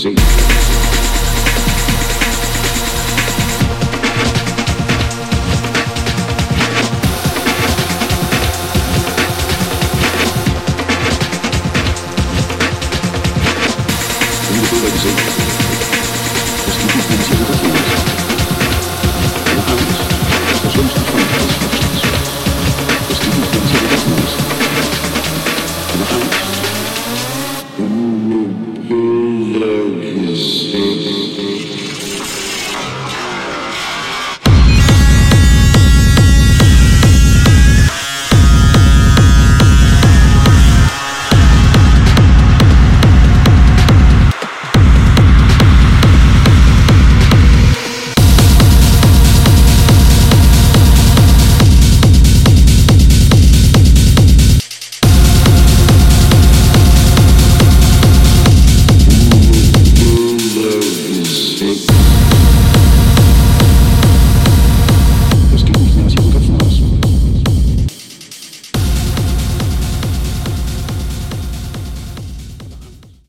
jeito. Comigo todo é de jeito. Os que tu tens, eu vou